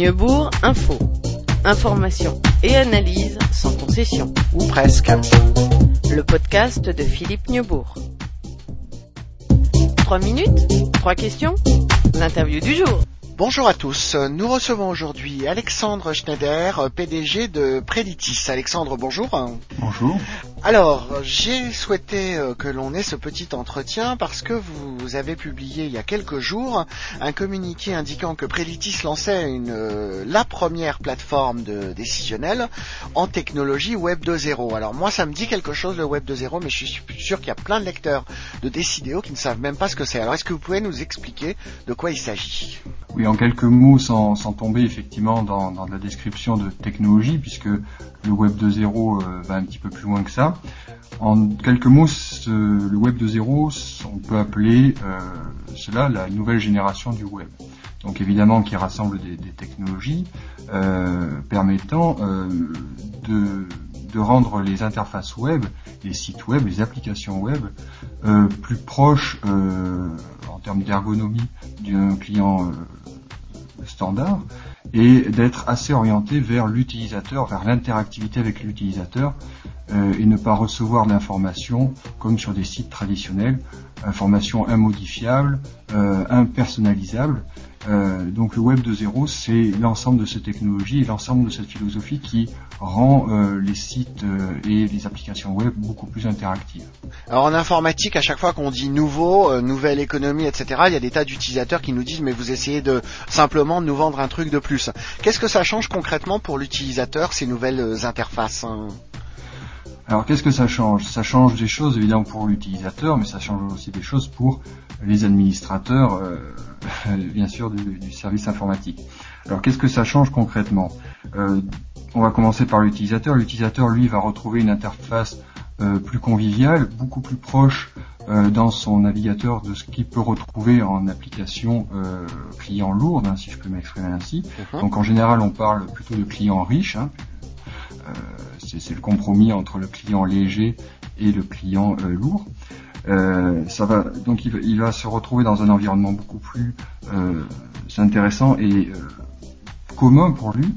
Neubourg Info. Information et analyse sans concession. Ou presque. Le podcast de Philippe Neubourg. Trois minutes Trois questions L'interview du jour. Bonjour à tous. Nous recevons aujourd'hui Alexandre Schneider, PDG de Preditis. Alexandre, bonjour. Bonjour. Alors, j'ai souhaité euh, que l'on ait ce petit entretien parce que vous avez publié il y a quelques jours un communiqué indiquant que Preditis lançait euh, la première plateforme de décisionnelle en technologie Web 2.0. Alors moi, ça me dit quelque chose le Web 2.0, mais je suis sûr qu'il y a plein de lecteurs de Décidéo qui ne savent même pas ce que c'est. Alors, est-ce que vous pouvez nous expliquer de quoi il s'agit? Oui, en quelques mots, sans, sans tomber effectivement dans, dans, la description de technologie, puisque le Web 2.0 euh, va un petit peu plus loin que ça. En quelques mots, le Web 2.0, on peut appeler euh, cela la nouvelle génération du Web. Donc évidemment qui rassemble des, technologies euh, permettant euh, de, rendre les interfaces web, les sites web, les applications web plus proches en termes d'ergonomie d'un client standard et d'être assez orienté vers l'utilisateur, vers l'interactivité avec l'utilisateur et ne pas recevoir l'information comme sur des sites traditionnels, information immodifiable, euh, impersonnalisable. Euh, donc le Web 2.0, c'est l'ensemble de ces technologies et l'ensemble de cette philosophie qui rend euh, les sites euh, et les applications web beaucoup plus interactives. Alors en informatique, à chaque fois qu'on dit nouveau, euh, nouvelle économie, etc., il y a des tas d'utilisateurs qui nous disent mais vous essayez de simplement nous vendre un truc de plus. Qu'est-ce que ça change concrètement pour l'utilisateur ces nouvelles interfaces hein? Alors qu'est-ce que ça change? Ça change des choses évidemment pour l'utilisateur, mais ça change aussi des choses pour les administrateurs, euh, bien sûr, du, du, service informatique. Alors qu'est-ce que ça change concrètement? Euh, On va commencer par l'utilisateur. L'utilisateur, lui, va retrouver une interface euh, plus conviviale, beaucoup plus proche euh, dans son navigateur de ce qu'il peut retrouver en application euh, client lourde, hein, si je peux m'exprimer ainsi. Uh -huh. Donc en général, on parle plutôt de clients riches. Hein, c'est le compromis entre le client léger et le client euh, lourd. Euh, ça va donc il, il, va se retrouver dans un environnement beaucoup plus euh, intéressant et commun pour lui.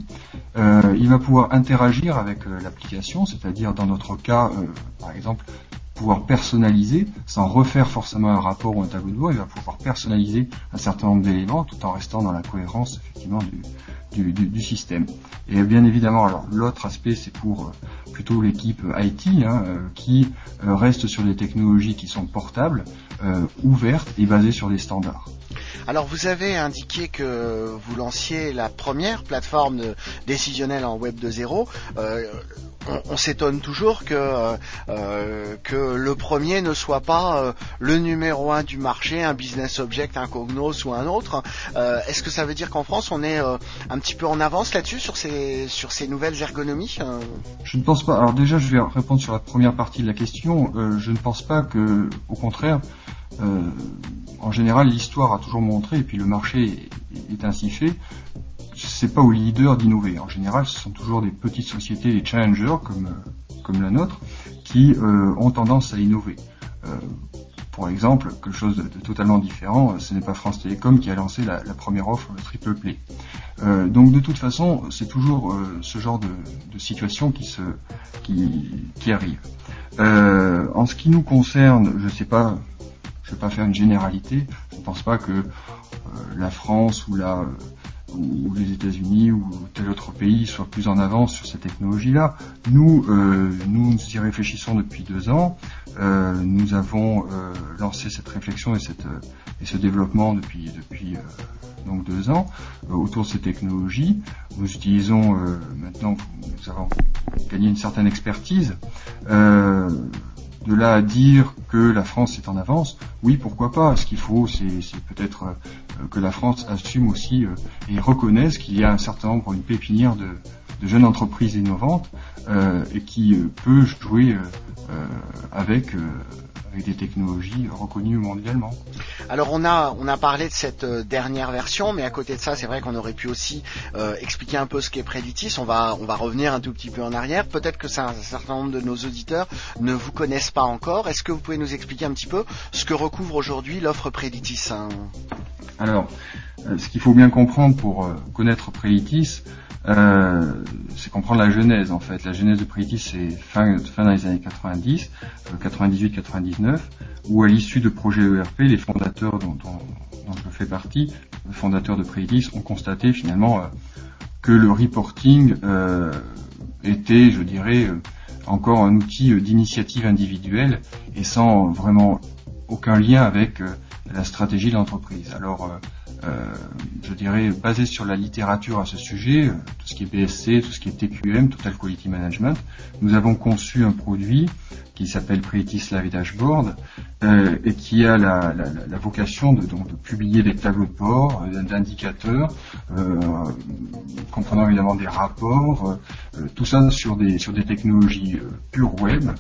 il va pouvoir interagir avec l'application, c'est-à-dire dans notre cas, par exemple, pouvoir personnaliser sans refaire forcément un rapport ou un tableau de bord. Il va pouvoir personnaliser un certain nombre d'éléments tout en restant dans la cohérence effectivement du, du, système. Et bien évidemment, alors l'autre aspect, c'est pour euh, plutôt l'équipe IT hein, euh, qui euh, reste sur des technologies qui sont portables, ouvertes et basées sur des standards. Alors vous avez indiqué que vous lanciez la première plateforme décisionnelle en Web 2.0. Euh, on, on s'étonne toujours que, euh, que le premier ne soit pas euh, le numéro un du marché, un business object, un cognos ou un autre. Est-ce que ça veut dire qu'en France on est un petit peu en avance là-dessus sur ces, nouvelles ergonomies Je ne pense pas. Alors déjà je vais répondre sur la première partie de la question. je ne pense pas que, au contraire, euh, en général, l'histoire a toujours montré, et puis le marché est, ainsi fait, c'est pas aux leaders d'innover. En général, ce sont toujours des petites sociétés, des challengers comme, comme la nôtre, qui euh, ont tendance à innover. Euh, pour exemple, quelque chose de, totalement différent, ce n'est pas France Télécom qui a lancé la, première offre, le triple play. Euh, donc de toute façon, c'est toujours euh, ce genre de, situation qui, se, qui, qui arrive. Euh, en ce qui nous concerne, je ne sais pas je ne vais pas faire une généralité. Je ne pense pas que euh, la France ou, la, ou les États-Unis ou tel autre pays soient plus en avance sur cette technologie-là. Nous, euh, nous y réfléchissons depuis deux ans. Euh, nous avons euh, lancé cette réflexion et, cette, et ce développement depuis, depuis donc deux ans autour de ces technologies. Nous utilisons maintenant, nous avons gagné une certaine expertise de là à dire que la France est en avance, oui, pourquoi pas. Ce qu'il faut, c'est peut-être euh, que la France assume aussi euh, et reconnaisse qu'il y a un certain nombre, une pépinière de, jeunes entreprises innovantes euh, et qui peut jouer avec avec des technologies reconnues mondialement. Alors on a on a parlé de cette dernière version, mais à côté de ça, c'est vrai qu'on aurait pu aussi expliquer un peu ce qu'est Preditis. On va on va revenir un tout petit peu en arrière. Peut-être que un certain nombre de nos auditeurs ne vous connaissent pas encore. Est-ce que vous pouvez nous expliquer un petit peu ce que recouvre aujourd'hui l'offre Preditis hein? Alors, ce qu'il faut bien comprendre pour connaître Preditis, euh, c'est comprendre la genèse en fait. La genèse de Preditis c'est fin, fin dans les années 90, 98-99, euh, où à l'issue de projets ERP, les fondateurs dont, je fais partie, les fondateurs de Preditis, ont constaté finalement euh, que le reporting était, je dirais, encore un outil d'initiative individuelle et sans vraiment aucun lien avec la stratégie de l'entreprise. Alors euh, je dirais, basé sur la littérature à ce sujet, euh, tout ce qui est BSC, tout ce qui est TQM, Total Quality Management, nous avons conçu un produit qui s'appelle Preti's Live Dashboard euh, et qui a la, vocation de, publier des tableaux de bord, d'indicateurs, comprenant évidemment des rapports, tout ça sur des sur des technologies pure web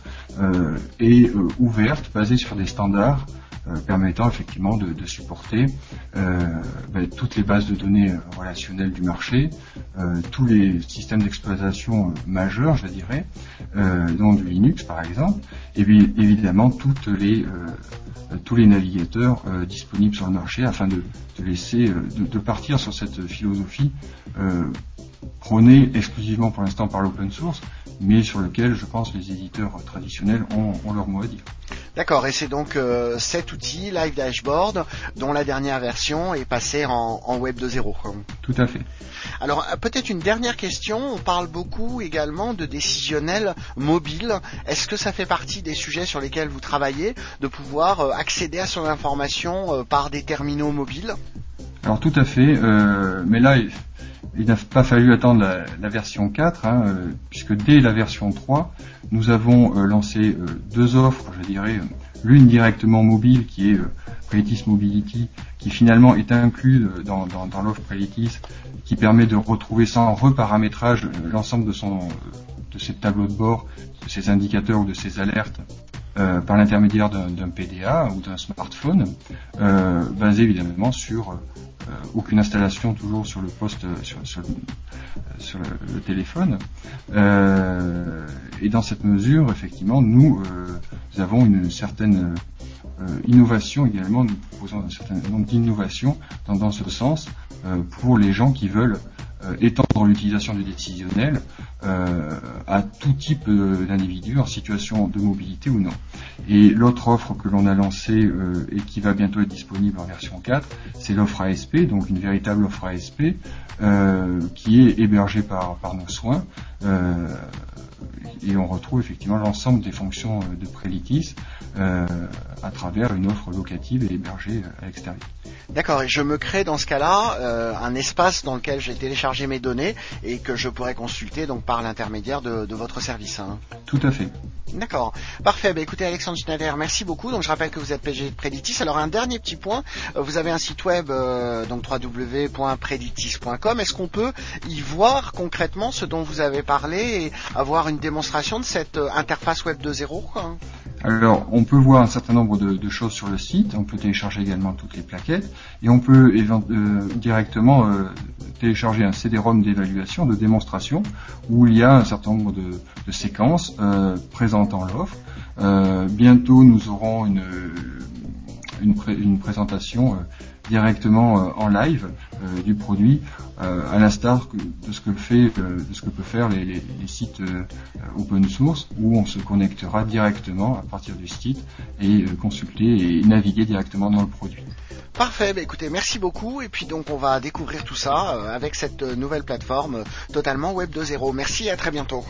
et ouvertes, basées sur des standards euh, permettant effectivement de, supporter euh, ben, toutes les bases de données euh, relationnelles du marché, tous les systèmes d'exploitation majeurs, je dirais, dont du Linux par exemple, et puis évidemment les tous les navigateurs disponibles sur le marché afin de, laisser de, de, partir sur cette philosophie prônée exclusivement pour l'instant par l'open source, mais sur lequel je pense les éditeurs traditionnels ont leur mot à dire. D'accord, et c'est donc euh, cet outil, Live Dashboard, dont la dernière version est passée en, Web 2.0. Tout à fait. Alors euh, peut-être une dernière question, on parle beaucoup également de décisionnel mobile. Est-ce que ça fait partie des sujets sur lesquels vous travaillez, de pouvoir euh, accéder à son information par des terminaux mobiles? Alors tout à fait, mais là il n'a pas fallu attendre la, version 4, hein, puisque dès la version 3, nous avons euh, lancé euh, deux offres, je dirais, l'une directement mobile qui est euh, Mobility, qui finalement est inclus dans, l'offre Prelitis, qui permet de retrouver sans reparamétrage l'ensemble de son de ses tableaux de bord, de ses indicateurs ou de ses alertes par l'intermédiaire d'un PDA ou d'un smartphone, basé évidemment sur euh, aucune installation toujours sur le poste euh, sur, sur, le, téléphone. Euh, et dans cette mesure, effectivement, nous, nous avons une certaine innovation également, nous proposons un certain nombre d'innovations dans, dans, ce sens pour les gens qui veulent étendre l'utilisation du décisionnel à tout type d'individus en situation de mobilité ou non. Et l'autre offre que l'on a lancée euh, et qui va bientôt être disponible en version 4, c'est l'offre ASP, donc une véritable offre ASP euh, qui est hébergée par nos soins. Euh, et on retrouve effectivement l'ensemble des fonctions de Prelitis à travers une offre locative et hébergée à l'extérieur. D'accord, et je me crée dans ce cas-là euh, un espace dans lequel j'ai téléchargé mes données et que je pourrais consulter donc par l'intermédiaire de, votre service. Hein. Tout à fait. D'accord, parfait. Bah, écoutez Alexandre Schneider, merci beaucoup. Donc je rappelle que vous êtes PG de Preditis. Alors un dernier petit point, euh, vous avez un site web euh, donc www.preditis.com. Est-ce qu'on peut y voir concrètement ce dont vous avez parlé et avoir une démonstration de cette interface web 2.0 alors, on peut voir un certain nombre de, choses sur le site, on peut télécharger également toutes les plaquettes, et on peut euh, directement euh, télécharger un CD-ROM d'évaluation, de démonstration, où il y a un certain nombre de, séquences euh, présentant l'offre. bientôt, nous aurons une, une présentation directement euh, en live euh, du produit, euh, à l'instar de ce que fait, de ce que peut faire les, sites open source, où on se connectera directement à partir du site et consulter et naviguer directement dans le produit. Parfait, bah écoutez, merci beaucoup. Et puis donc on va découvrir tout ça avec cette nouvelle plateforme totalement Web 2.0. Merci et à très bientôt.